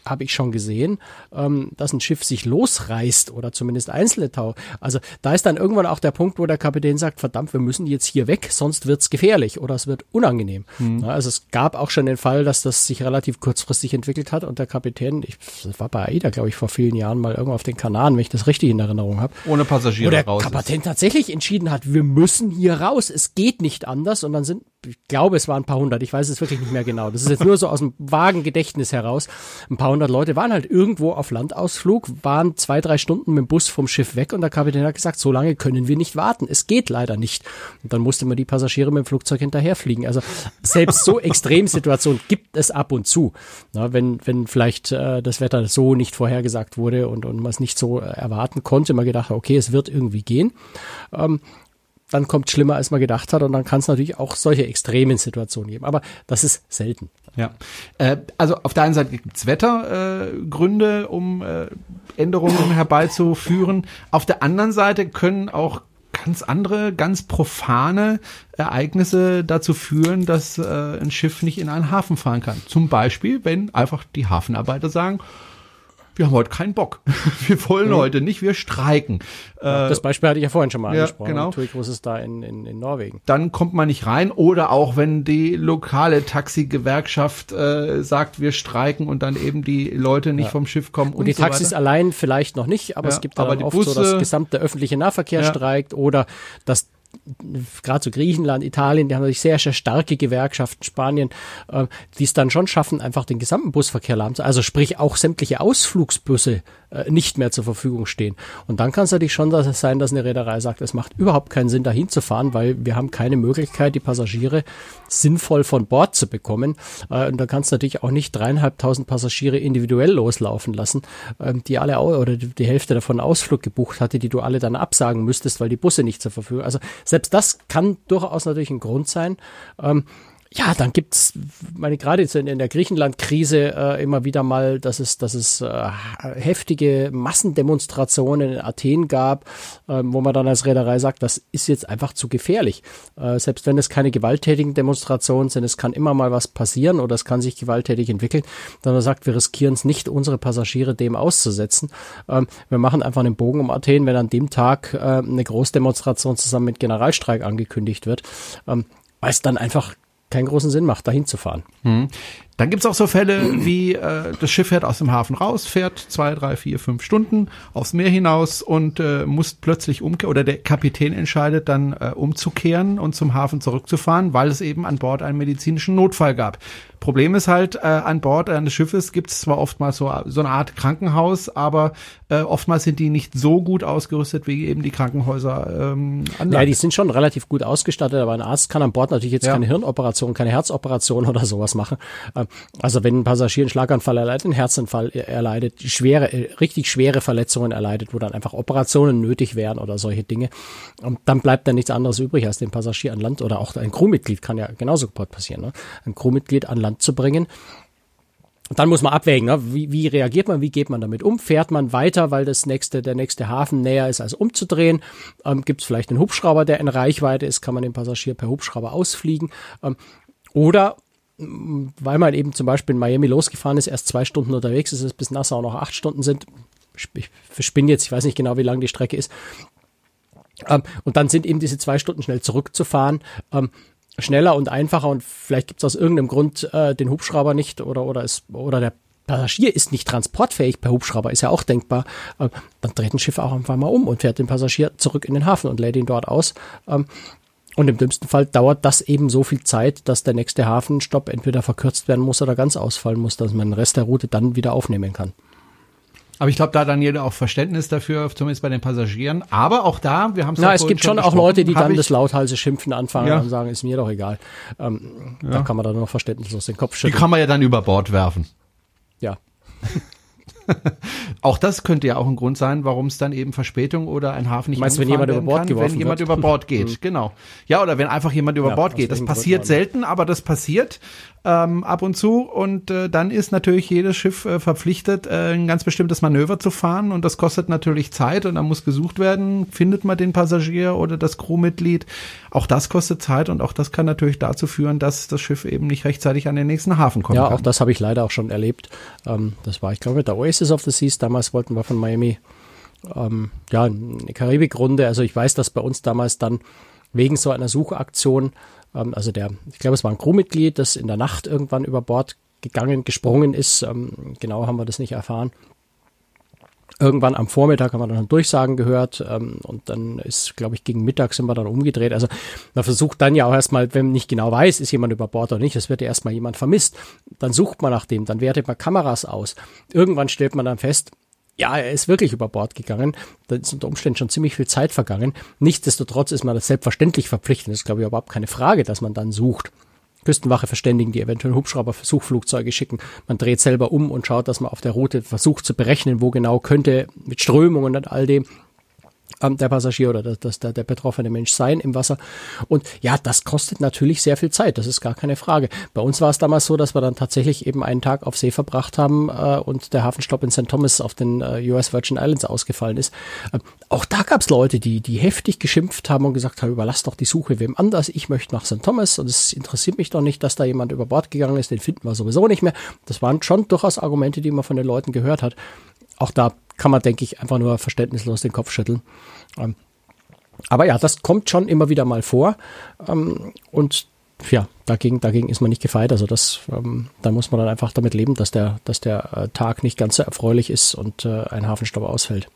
habe ich schon gesehen, ähm, dass ein Schiff sich losreißt oder zumindest einzelne Tau. Also da ist dann irgendwann auch der Punkt, wo der Kapitän sagt, verdammt, wir müssen jetzt hier weg, sonst wird's gefährlich oder es wird unangenehm. Mhm. Also es gab auch schon den Fall, dass das sich relativ kurzfristig entwickelt hat und der Kapitän, ich das war bei AIDA, glaube ich, vor vielen Jahren mal irgendwo auf den Kanaren, wenn ich das richtig in Erinnerung habe. Ohne Passagiere wo der raus. Kapitän tatsächlich entschieden hat, wir müssen hier raus, es geht nicht anders und dann sind ich glaube, es waren ein paar hundert, ich weiß es wirklich nicht mehr genau. Das ist jetzt nur so aus dem vagen Gedächtnis heraus. Ein paar hundert Leute waren halt irgendwo auf Landausflug, waren zwei, drei Stunden mit dem Bus vom Schiff weg und der Kapitän hat gesagt, so lange können wir nicht warten. Es geht leider nicht. Und dann musste man die Passagiere mit dem Flugzeug hinterherfliegen. Also selbst so Extremsituationen gibt es ab und zu. Na, wenn, wenn vielleicht äh, das Wetter so nicht vorhergesagt wurde und, und man es nicht so äh, erwarten konnte, man gedacht, okay, es wird irgendwie gehen. Ähm, dann kommt schlimmer, als man gedacht hat. Und dann kann es natürlich auch solche extremen Situationen geben. Aber das ist selten. Ja. Äh, also auf der einen Seite gibt es Wettergründe, äh, um äh, Änderungen herbeizuführen. Auf der anderen Seite können auch ganz andere, ganz profane Ereignisse dazu führen, dass äh, ein Schiff nicht in einen Hafen fahren kann. Zum Beispiel, wenn einfach die Hafenarbeiter sagen, wir haben heute keinen Bock. Wir wollen mhm. heute nicht, wir streiken. Ja, das Beispiel hatte ich ja vorhin schon mal ja, angesprochen. Genau. Turikos ist da in, in, in Norwegen. Dann kommt man nicht rein. Oder auch wenn die lokale Taxigewerkschaft äh, sagt, wir streiken und dann eben die Leute nicht ja. vom Schiff kommen. Und, und die so Taxis weiter. allein vielleicht noch nicht, aber es gibt dann oft Busse, so, dass gesamte öffentliche Nahverkehr streikt oder dass gerade so Griechenland, Italien, die haben natürlich sehr, sehr starke Gewerkschaften, Spanien, äh, die es dann schon schaffen, einfach den gesamten Busverkehr lahmzuhalten. Also sprich auch sämtliche Ausflugsbusse äh, nicht mehr zur Verfügung stehen. Und dann kann es natürlich schon sein, dass eine Reederei sagt, es macht überhaupt keinen Sinn, dahin zu fahren, weil wir haben keine Möglichkeit, die Passagiere sinnvoll von Bord zu bekommen. Äh, und da kannst du natürlich auch nicht dreieinhalbtausend Passagiere individuell loslaufen lassen, äh, die alle oder die Hälfte davon Ausflug gebucht hatte, die du alle dann absagen müsstest, weil die Busse nicht zur Verfügung. Also selbst das kann durchaus natürlich ein Grund sein. Ähm, ja, dann gibt's, meine gerade jetzt in, in der Griechenland-Krise äh, immer wieder mal, dass es, dass es äh, heftige Massendemonstrationen in Athen gab, äh, wo man dann als Reederei sagt, das ist jetzt einfach zu gefährlich. Äh, selbst wenn es keine gewalttätigen Demonstrationen sind, es kann immer mal was passieren oder es kann sich gewalttätig entwickeln. Dann sagt, wir riskieren es nicht, unsere Passagiere dem auszusetzen. Ähm, wir machen einfach einen Bogen um Athen, wenn an dem Tag äh, eine Großdemonstration zusammen mit Generalstreik angekündigt wird. Ähm, weil es dann einfach keinen großen Sinn macht, dahin zu fahren. Hm. Dann gibt's auch so Fälle, wie äh, das Schiff fährt aus dem Hafen raus, fährt zwei, drei, vier, fünf Stunden aufs Meer hinaus und äh, muss plötzlich umkehren oder der Kapitän entscheidet dann äh, umzukehren und zum Hafen zurückzufahren, weil es eben an Bord einen medizinischen Notfall gab. Problem ist halt, äh, an Bord eines Schiffes gibt es zwar oftmals so, so eine Art Krankenhaus, aber äh, oftmals sind die nicht so gut ausgerüstet wie eben die Krankenhäuser ähm, an Ja, die sind schon relativ gut ausgestattet, aber ein Arzt kann an Bord natürlich jetzt ja. keine Hirnoperation, keine Herzoperation oder sowas machen. Also wenn ein Passagier einen Schlaganfall erleidet, einen Herzinfall erleidet, schwere, äh, richtig schwere Verletzungen erleidet, wo dann einfach Operationen nötig wären oder solche Dinge, und dann bleibt dann nichts anderes übrig, als den Passagier an Land oder auch ein Crewmitglied kann ja genauso passieren. Ne? Ein Crewmitglied an Land zu bringen. dann muss man abwägen, ne? wie, wie reagiert man, wie geht man damit um? Fährt man weiter, weil das nächste, der nächste Hafen näher ist, als umzudrehen? Ähm, Gibt es vielleicht einen Hubschrauber, der in Reichweite ist? Kann man den Passagier per Hubschrauber ausfliegen? Ähm, oder weil man eben zum Beispiel in Miami losgefahren ist, erst zwei Stunden unterwegs ist, es bis Nassau noch acht Stunden sind. Ich verspinne jetzt, ich weiß nicht genau, wie lang die Strecke ist. Ähm, und dann sind eben diese zwei Stunden schnell zurückzufahren. Ähm, schneller und einfacher und vielleicht gibt es aus irgendeinem Grund äh, den Hubschrauber nicht oder oder ist oder der Passagier ist nicht transportfähig per Hubschrauber, ist ja auch denkbar, äh, dann dreht ein Schiff auch einfach mal um und fährt den Passagier zurück in den Hafen und lädt ihn dort aus. Ähm, und im dümmsten Fall dauert das eben so viel Zeit, dass der nächste Hafenstopp entweder verkürzt werden muss oder ganz ausfallen muss, dass man den Rest der Route dann wieder aufnehmen kann. Aber ich glaube, da dann jeder auch Verständnis dafür, zumindest bei den Passagieren. Aber auch da, wir haben es ja es gibt schon auch Leute, die dann das lauthals Schimpfen anfangen ja. und sagen, ist mir doch egal. Ähm, ja. Da kann man dann noch verständnislos den Kopf schütteln. Die kann man ja dann über Bord werfen. Ja. auch das könnte ja auch ein Grund sein, warum es dann eben Verspätung oder ein Hafen nicht Meinst, wenn jemand über Bord kann, geworfen wenn jemand wird? über Bord geht, Mhm. genau. Ja, oder wenn einfach jemand über Ja, Bord geht. Das passiert selten, aber das passiert ähm, ab und zu und äh, dann ist natürlich jedes Schiff äh, verpflichtet, äh, ein ganz bestimmtes Manöver zu fahren und das kostet natürlich Zeit und dann muss gesucht werden, findet man den Passagier oder das Crewmitglied. Auch das kostet Zeit und auch das kann natürlich dazu führen, dass das Schiff eben nicht rechtzeitig an den nächsten Hafen kommt. Ja, auch das habe ich leider auch schon erlebt. Ähm, das war, ich glaube, mit der Oasis of the Seas. Damals wollten wir von Miami ähm, ja eine Karibikrunde. Also ich weiß, dass bei uns damals dann wegen so einer Suchaktion, ähm, also der, ich glaube, es war ein Crewmitglied, das in der Nacht irgendwann über Bord gegangen, gesprungen ist. Ähm, genau haben wir das nicht erfahren. Irgendwann am Vormittag haben wir dann Durchsagen gehört ähm, und dann ist, glaube ich, gegen Mittag sind wir dann umgedreht. Also man versucht dann ja auch erstmal, wenn man nicht genau weiß, ist jemand über Bord oder nicht, es wird ja erstmal jemand vermisst. Dann sucht man nach dem, dann wertet man Kameras aus. Irgendwann stellt man dann fest, ja, er ist wirklich über Bord gegangen. Da ist unter Umständen schon ziemlich viel Zeit vergangen. Nichtsdestotrotz ist man das selbstverständlich verpflichtet. Das ist, glaube ich, überhaupt keine Frage, dass man dann sucht. Küstenwache verständigen, die eventuell Hubschrauber-Suchflugzeuge schicken. Man dreht selber um und schaut, dass man auf der Route versucht zu berechnen, wo genau könnte mit Strömungen und all dem ähm, der Passagier oder das, das, der, der betroffene Mensch sein im Wasser. Und ja, das kostet natürlich sehr viel Zeit, das ist gar keine Frage. Bei uns war es damals so, dass wir dann tatsächlich eben einen Tag auf See verbracht haben äh, und der Hafenstopp in St. Thomas auf den äh, US Virgin Islands ausgefallen ist. Ähm, auch da gab es Leute, die, die heftig geschimpft haben und gesagt haben, überlass doch die Suche wem anders, ich möchte nach St. Thomas und es interessiert mich doch nicht, dass da jemand über Bord gegangen ist, den finden wir sowieso nicht mehr. Das waren schon durchaus Argumente, die man von den Leuten gehört hat. Auch da kann man, denke ich, einfach nur verständnislos den Kopf schütteln. Ähm, aber ja, das kommt schon immer wieder mal vor. Ähm, und ja, dagegen, dagegen ist man nicht gefeit. Also das, ähm, da muss man dann einfach damit leben, dass der, dass der äh, Tag nicht ganz so erfreulich ist und äh, ein Hafenstopp ausfällt.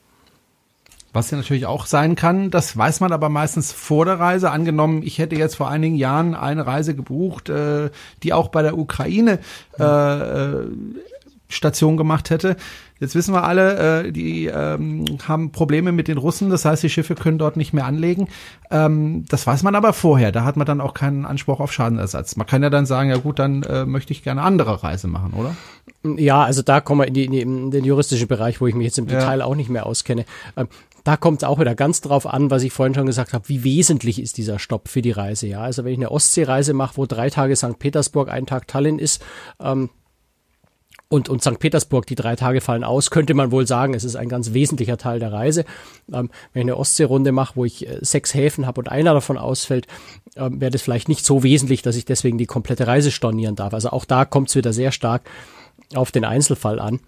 Was ja natürlich auch sein kann, das weiß man aber meistens vor der Reise. Angenommen, ich hätte jetzt vor einigen Jahren eine Reise gebucht, äh, die auch bei der Ukraine äh, äh, Station gemacht hätte. Jetzt wissen wir alle, äh, die ähm, haben Probleme mit den Russen, das heißt, die Schiffe können dort nicht mehr anlegen. Ähm, das weiß man aber vorher, da hat man dann auch keinen Anspruch auf Schadenersatz. Man kann ja dann sagen, ja gut, dann äh, möchte ich gerne eine andere Reise machen, oder? Ja, also da kommen wir in, die, in, die, in den juristischen Bereich, wo ich mich jetzt im Ja. Detail auch nicht mehr auskenne. Ähm, da kommt es auch wieder ganz drauf an, was ich vorhin schon gesagt habe, wie wesentlich ist dieser Stopp für die Reise. Ja, also wenn ich eine Ostseereise mache, wo drei Tage St. Petersburg, ein Tag Tallinn ist, ähm, und, und St. Petersburg, die drei Tage fallen aus, könnte man wohl sagen, es ist ein ganz wesentlicher Teil der Reise. Ähm, wenn ich eine Ostseerunde mache, wo ich äh, sechs Häfen habe und einer davon ausfällt, ähm, wäre das vielleicht nicht so wesentlich, dass ich deswegen die komplette Reise stornieren darf. Also auch da kommt es wieder sehr stark auf den Einzelfall an.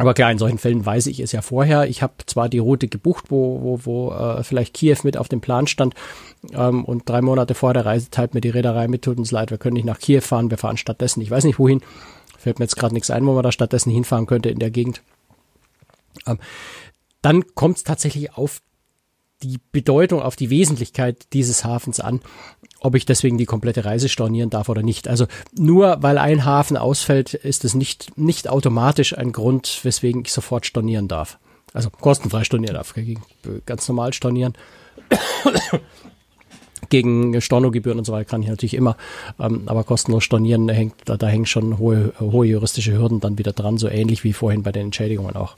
Aber klar, in solchen Fällen weiß ich es ja vorher. Ich habe zwar die Route gebucht, wo, wo, wo äh, vielleicht Kiew mit auf dem Plan stand ähm, und drei Monate vor der Reise teilt mir die Reederei mit, tut uns leid, wir können nicht nach Kiew fahren, wir fahren stattdessen, ich weiß nicht wohin, fällt mir jetzt gerade nichts ein, wo man da stattdessen hinfahren könnte in der Gegend. Ähm, dann kommt es tatsächlich auf die Bedeutung, auf die Wesentlichkeit dieses Hafens an, ob ich deswegen die komplette Reise stornieren darf oder nicht. Also nur weil ein Hafen ausfällt, ist es nicht, nicht automatisch ein Grund, weswegen ich sofort stornieren darf. Also kostenfrei stornieren darf, ganz normal stornieren. Gegen Stornogebühren und so weiter kann ich natürlich immer, ähm, aber kostenlos stornieren, da, hängt, da, da hängen schon hohe, hohe juristische Hürden dann wieder dran, so ähnlich wie vorhin bei den Entschädigungen auch.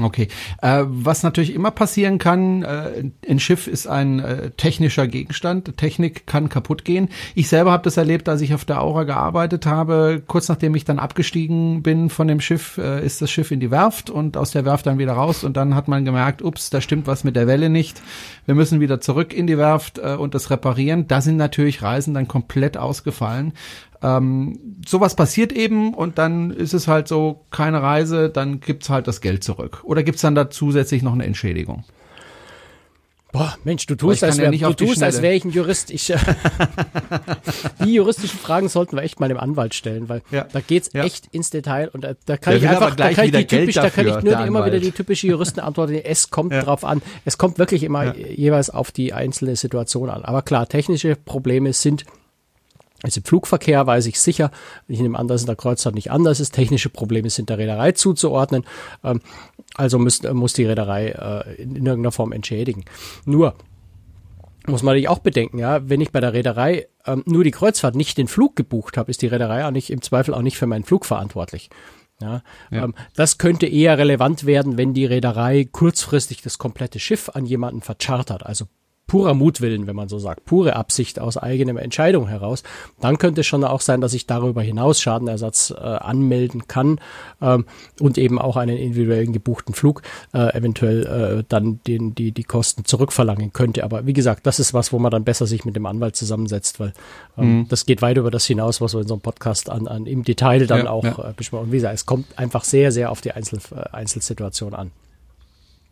Okay. Äh, was natürlich immer passieren kann, äh, ein Schiff ist ein äh, technischer Gegenstand. Technik kann kaputt gehen. Ich selber habe das erlebt, als ich auf der Aura gearbeitet habe. Kurz nachdem ich dann abgestiegen bin von dem Schiff, äh, ist das Schiff in die Werft und aus der Werft dann wieder raus. Und dann hat man gemerkt, ups, da stimmt was mit der Welle nicht. Wir müssen wieder zurück in die Werft äh, und das reparieren. Da sind natürlich Reisen dann komplett ausgefallen. Ähm, sowas passiert eben und dann ist es halt so, keine Reise, dann gibt's halt das Geld zurück. Oder gibt's dann da zusätzlich noch eine Entschädigung? Boah, Mensch, du tust, als ja wär, nicht du tust, als wäre ich ein Jurist. Ich, äh, die juristischen Fragen sollten wir echt mal dem Anwalt stellen, weil Ja. da geht's Ja. echt ins Detail und da, da kann Der ich einfach, da gleich kann ich die typisch, Geld da kann ich dafür, nur immer wieder die typische Juristenantwort, es kommt Ja. drauf an. Es kommt wirklich immer Ja. jeweils auf die einzelne Situation an. Aber klar, technische Probleme sind also im Flugverkehr weiß ich sicher, ich nehme an, dass in der Kreuzfahrt nicht anders ist. Technische Probleme sind der Reederei zuzuordnen. Ähm, also muss, muss die Reederei äh, in, in irgendeiner Form entschädigen. Nur muss man natürlich auch bedenken, ja, wenn ich bei der Reederei ähm, nur die Kreuzfahrt nicht den Flug gebucht habe, ist die Reederei auch nicht im Zweifel auch nicht für meinen Flug verantwortlich. Ja, ja. Ähm, das könnte eher relevant werden, wenn die Reederei kurzfristig das komplette Schiff an jemanden verchartert, also purer Mutwillen, wenn man so sagt, pure Absicht aus eigener Entscheidung heraus, dann könnte es schon auch sein, dass ich darüber hinaus Schadenersatz äh, anmelden kann ähm, und eben auch einen individuellen gebuchten Flug äh, eventuell äh, dann den, die, die Kosten zurückverlangen könnte. Aber wie gesagt, das ist was, wo man dann besser sich mit dem Anwalt zusammensetzt, weil ähm, mhm. das geht weit über das hinaus, was wir in so einem Podcast an, an im Detail dann ja, auch ja. Äh, besprechen. Und wie gesagt, es kommt einfach sehr, sehr auf die Einzel, äh, Einzelsituation an.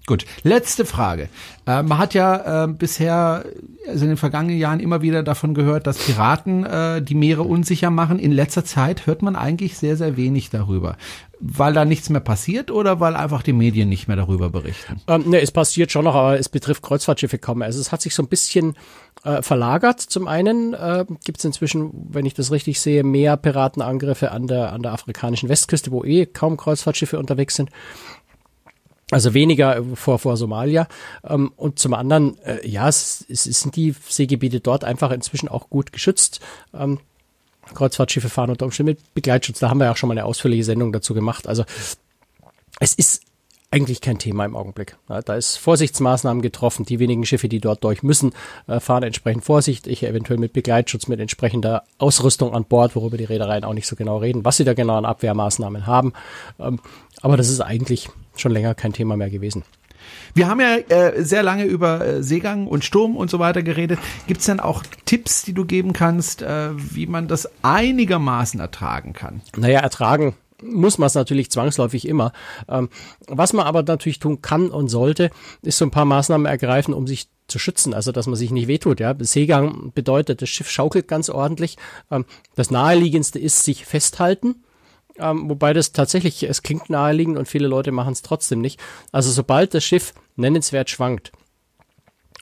Gut, letzte Frage. Äh, man hat ja äh, bisher, also in den vergangenen Jahren immer wieder davon gehört, dass Piraten äh, die Meere unsicher machen. In letzter Zeit hört man eigentlich sehr, sehr wenig darüber. Weil da nichts mehr passiert oder weil einfach die Medien nicht mehr darüber berichten? Ähm, ne, es passiert schon noch, aber es betrifft Kreuzfahrtschiffe kaum. Also es hat sich so ein bisschen äh, verlagert. Zum einen äh, gibt es inzwischen, wenn ich das richtig sehe, mehr Piratenangriffe an der, an der afrikanischen Westküste, wo eh kaum Kreuzfahrtschiffe unterwegs sind. Also weniger vor, vor Somalia. Ähm, und zum anderen, äh, ja, es, es sind die Seegebiete dort einfach inzwischen auch gut geschützt. Ähm, Kreuzfahrtschiffe fahren unter Umständen mit Begleitschutz. Da haben wir ja auch schon mal eine ausführliche Sendung dazu gemacht. Also es ist eigentlich kein Thema im Augenblick. da ist Vorsichtsmaßnahmen getroffen. Die wenigen Schiffe, die dort durch müssen, äh, fahren entsprechend vorsichtig, eventuell mit Begleitschutz, mit entsprechender Ausrüstung an Bord, worüber die Reedereien auch nicht so genau reden, was sie da genau an Abwehrmaßnahmen haben. Ähm, aber das ist eigentlich schon länger kein Thema mehr gewesen. Wir haben ja äh, sehr lange über äh, Seegang und Sturm und so weiter geredet. Gibt es denn auch Tipps, die du geben kannst, äh, wie man das einigermaßen ertragen kann? Naja, ertragen muss man es natürlich zwangsläufig immer. Ähm, was man aber natürlich tun kann und sollte, ist so ein paar Maßnahmen ergreifen, um sich zu schützen, also dass man sich nicht wehtut. Ja, Seegang bedeutet, das Schiff schaukelt ganz ordentlich. Ähm, das naheliegendste ist sich festhalten ähm, wobei das tatsächlich, es klingt naheliegend und viele Leute machen es trotzdem nicht. Also sobald das Schiff nennenswert schwankt,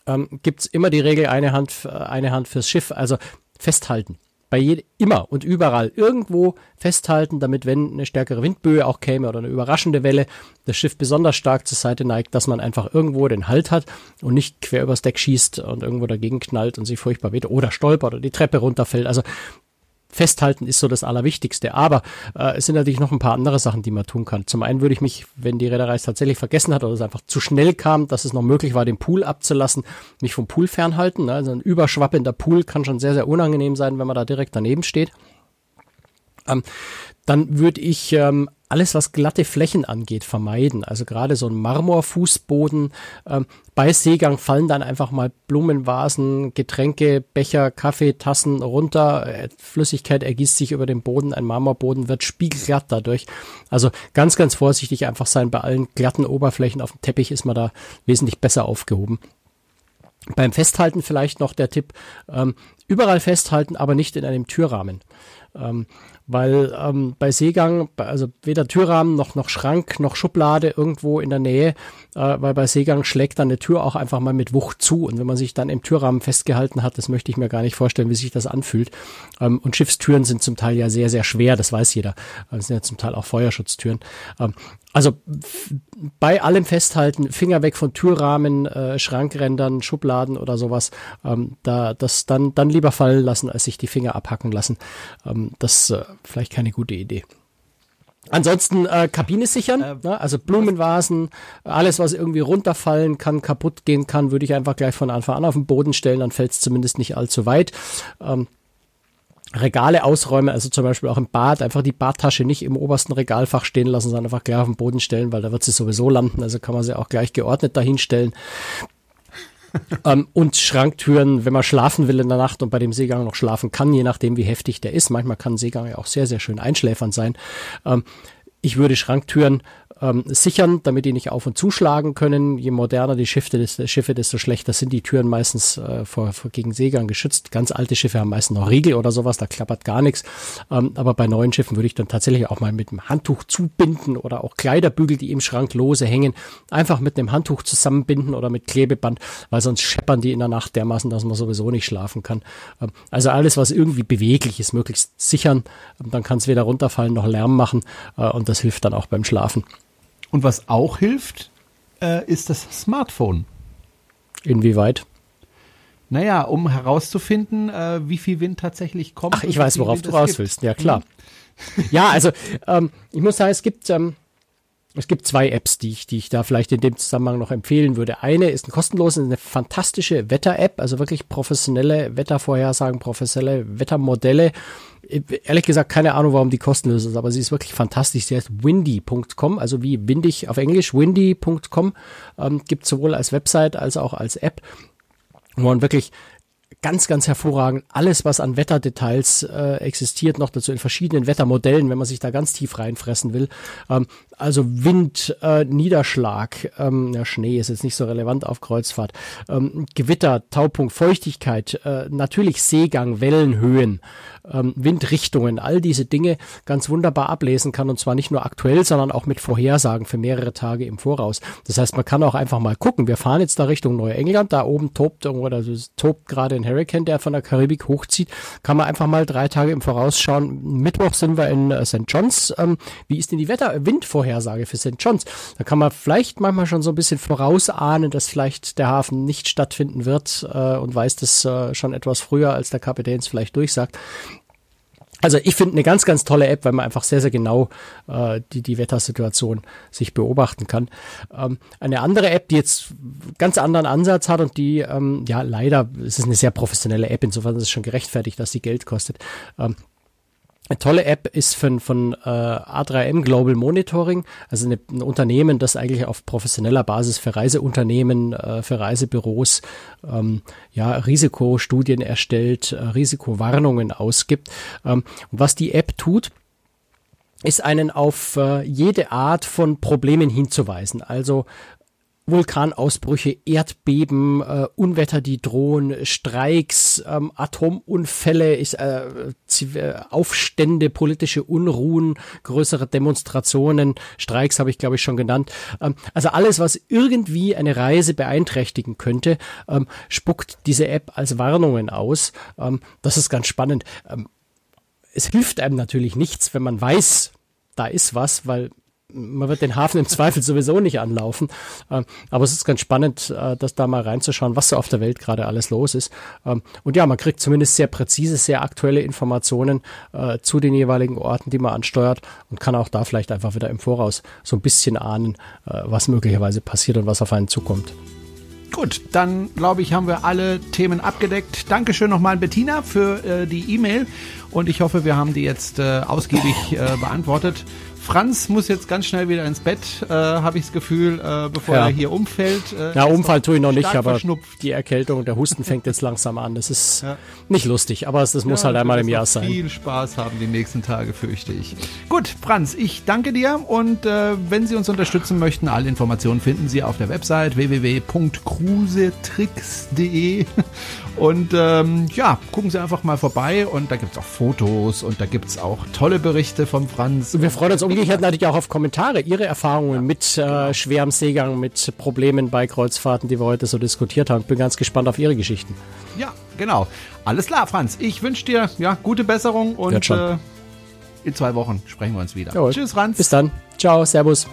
ähm, gibt es immer die Regel eine Hand, eine Hand fürs Schiff, also festhalten. Bei jed immer und überall irgendwo festhalten, damit wenn eine stärkere Windböe auch käme oder eine überraschende Welle, das Schiff besonders stark zur Seite neigt, dass man einfach irgendwo den Halt hat und nicht quer übers Deck schießt und irgendwo dagegen knallt und sich furchtbar weht oder stolpert oder die Treppe runterfällt. Also Festhalten ist so das Allerwichtigste. Aber äh, es sind natürlich noch ein paar andere Sachen, die man tun kann. Zum einen würde ich mich, wenn die Reederei es tatsächlich vergessen hat oder es einfach zu schnell kam, dass es noch möglich war, den Pool abzulassen, mich vom Pool fernhalten. Ne? Also ein überschwappender Pool kann schon sehr, sehr unangenehm sein, wenn man da direkt daneben steht. Ähm, dann würde ich ähm, alles, was glatte Flächen angeht, vermeiden. Also gerade so ein Marmorfußboden. Ähm, bei Seegang fallen dann einfach mal Blumenvasen, Getränke, Becher, Kaffeetassen runter. Äh, Flüssigkeit ergießt sich über den Boden. Ein Marmorboden wird spiegelglatt dadurch. Also ganz, ganz vorsichtig einfach sein. Bei allen glatten Oberflächen auf dem Teppich ist man da wesentlich besser aufgehoben. Beim Festhalten vielleicht noch der Tipp, ähm, überall festhalten, aber nicht in einem Türrahmen. Ähm, weil ähm, bei Seegang, also weder Türrahmen noch, noch Schrank noch Schublade irgendwo in der Nähe, äh, weil bei Seegang schlägt dann eine Tür auch einfach mal mit Wucht zu und wenn man sich dann im Türrahmen festgehalten hat, das möchte ich mir gar nicht vorstellen, wie sich das anfühlt. Ähm, und Schiffstüren sind zum Teil ja sehr, sehr schwer, das weiß jeder. Das sind ja zum Teil auch Feuerschutztüren. Ähm, also bei allem Festhalten, Finger weg von Türrahmen, äh, Schrankrändern, Schubladen oder sowas, ähm, da das dann dann lieber fallen lassen, als sich die Finger abhacken lassen. Ähm, das äh, vielleicht keine gute Idee. Ansonsten äh, Kabine sichern, äh, ne? also Blumenvasen, alles was irgendwie runterfallen kann, kaputt gehen kann, würde ich einfach gleich von Anfang an auf den Boden stellen, dann fällt es zumindest nicht allzu weit. Ähm, Regale ausräumen, also zum Beispiel auch im Bad, einfach die Badtasche nicht im obersten Regalfach stehen lassen, sondern einfach gleich auf den Boden stellen, weil da wird sie sowieso landen, also kann man sie auch gleich geordnet dahinstellen. Ähm, und Schranktüren, wenn man schlafen will in der Nacht und bei dem Seegang noch schlafen kann, je nachdem wie heftig der ist. Manchmal kann Seegang ja auch sehr, sehr schön einschläfernd sein. Ähm, ich würde Schranktüren ähm, sichern, damit die nicht auf und zuschlagen können. Je moderner die Schiffe, desto, Schiffe, desto schlechter sind die Türen meistens äh, vor, vor gegen Seegang geschützt. Ganz alte Schiffe haben meistens noch Riegel oder sowas, da klappert gar nichts. Ähm, aber bei neuen Schiffen würde ich dann tatsächlich auch mal mit einem Handtuch zubinden oder auch Kleiderbügel, die im Schrank lose hängen, einfach mit einem Handtuch zusammenbinden oder mit Klebeband, weil sonst scheppern die in der Nacht dermaßen, dass man sowieso nicht schlafen kann. Ähm, also alles, was irgendwie beweglich ist, möglichst sichern. Ähm, dann kann es weder runterfallen noch Lärm machen äh, und das hilft dann auch beim Schlafen. Und was auch hilft, äh, ist das Smartphone. Inwieweit? Naja, um herauszufinden, äh, wie viel Wind tatsächlich kommt. Ach, ich weiß, worauf du raus willst. Ja, klar. Mhm. ja, also ähm, ich muss sagen, es gibt ähm, es gibt zwei Apps, die ich, die ich da vielleicht in dem Zusammenhang noch empfehlen würde. Eine ist ein kostenlose, eine fantastische Wetter-App, also wirklich professionelle Wettervorhersagen, professionelle Wettermodelle. Ehrlich gesagt, keine Ahnung, warum die kostenlos ist, aber sie ist wirklich fantastisch. Sie heißt windy.com, also wie windig auf Englisch, windy.com, ähm, gibt sowohl als Website als auch als App wo man wirklich ganz, ganz hervorragend. Alles, was an Wetterdetails äh, existiert, noch dazu in verschiedenen Wettermodellen, wenn man sich da ganz tief reinfressen will. Ähm, also Wind, äh, Niederschlag, ähm, ja, Schnee ist jetzt nicht so relevant auf Kreuzfahrt, ähm, Gewitter, Taupunkt, Feuchtigkeit, äh, natürlich Seegang, Wellenhöhen, ähm, Windrichtungen, all diese Dinge ganz wunderbar ablesen kann und zwar nicht nur aktuell, sondern auch mit Vorhersagen für mehrere Tage im Voraus. Das heißt, man kann auch einfach mal gucken. Wir fahren jetzt da Richtung Neuengland, da oben tobt irgendwo, also tobt gerade ein Hurricane, der von der Karibik hochzieht. Kann man einfach mal drei Tage im Voraus schauen. Mittwoch sind wir in äh, St. John's. Ähm, wie ist denn die Wetter Windvorhersage für St. John's? Da kann man vielleicht manchmal schon so ein bisschen vorausahnen, dass vielleicht der Hafen nicht stattfinden wird äh, und weiß das äh, schon etwas früher, als der Kapitän es vielleicht durchsagt. Also ich finde eine ganz, ganz tolle App, weil man einfach sehr, sehr genau äh, die, die Wettersituation sich beobachten kann. Ähm, eine andere App, die jetzt ganz anderen Ansatz hat und die, ähm, ja, leider, es ist eine sehr professionelle App, insofern ist es schon gerechtfertigt, dass sie Geld kostet. Ähm, eine tolle App ist von, von äh, A3M Global Monitoring, also eine, ein Unternehmen, das eigentlich auf professioneller Basis für Reiseunternehmen, äh, für Reisebüros ähm, ja, Risikostudien erstellt, äh, Risikowarnungen ausgibt. Ähm, was die App tut, ist einen auf äh, jede Art von Problemen hinzuweisen. Also Vulkanausbrüche, Erdbeben, äh, Unwetter, die drohen, Streiks, ähm, Atomunfälle, ist, äh, Aufstände, politische Unruhen, größere Demonstrationen, Streiks habe ich glaube ich schon genannt. Ähm, also alles, was irgendwie eine Reise beeinträchtigen könnte, ähm, spuckt diese App als Warnungen aus. Ähm, das ist ganz spannend. Ähm, es hilft einem natürlich nichts, wenn man weiß, da ist was, weil man wird den Hafen im Zweifel sowieso nicht anlaufen. Ähm, aber es ist ganz spannend, äh, das da mal reinzuschauen, was so auf der Welt gerade alles los ist. Ähm, und ja, man kriegt zumindest sehr präzise, sehr aktuelle Informationen äh, zu den jeweiligen Orten, die man ansteuert und kann auch da vielleicht einfach wieder im Voraus so ein bisschen ahnen, äh, was möglicherweise passiert und was auf einen zukommt. Gut, dann glaube ich, haben wir alle Themen abgedeckt. Dankeschön nochmal Bettina für äh, die E-Mail und ich hoffe, wir haben die jetzt äh, ausgiebig äh, beantwortet. Franz muss jetzt ganz schnell wieder ins Bett, äh, habe ich das Gefühl, äh, bevor ja. er hier umfällt. Äh, ja, umfallen tue ich noch nicht, aber die Erkältung, der Husten fängt jetzt langsam an. Das ist ja. nicht lustig, aber es, das muss ja, halt einmal im Jahr sein. Viel Spaß haben die nächsten Tage, fürchte ich. Gut, Franz, ich danke dir und äh, wenn Sie uns unterstützen möchten, alle Informationen finden Sie auf der Website www.cruisetricks.de und ähm, ja, gucken Sie einfach mal vorbei und da gibt es auch Fotos und da gibt es auch tolle Berichte vom Franz. Und wir freuen uns umgekehrt natürlich auch auf Kommentare, Ihre Erfahrungen ja, mit äh, genau. schwerem Seegang, mit Problemen bei Kreuzfahrten, die wir heute so diskutiert haben. Bin ganz gespannt auf Ihre Geschichten. Ja, genau. Alles klar, Franz. Ich wünsche dir ja, gute Besserung und äh, in zwei Wochen sprechen wir uns wieder. Jawohl. Tschüss, Franz. Bis dann. Ciao, Servus.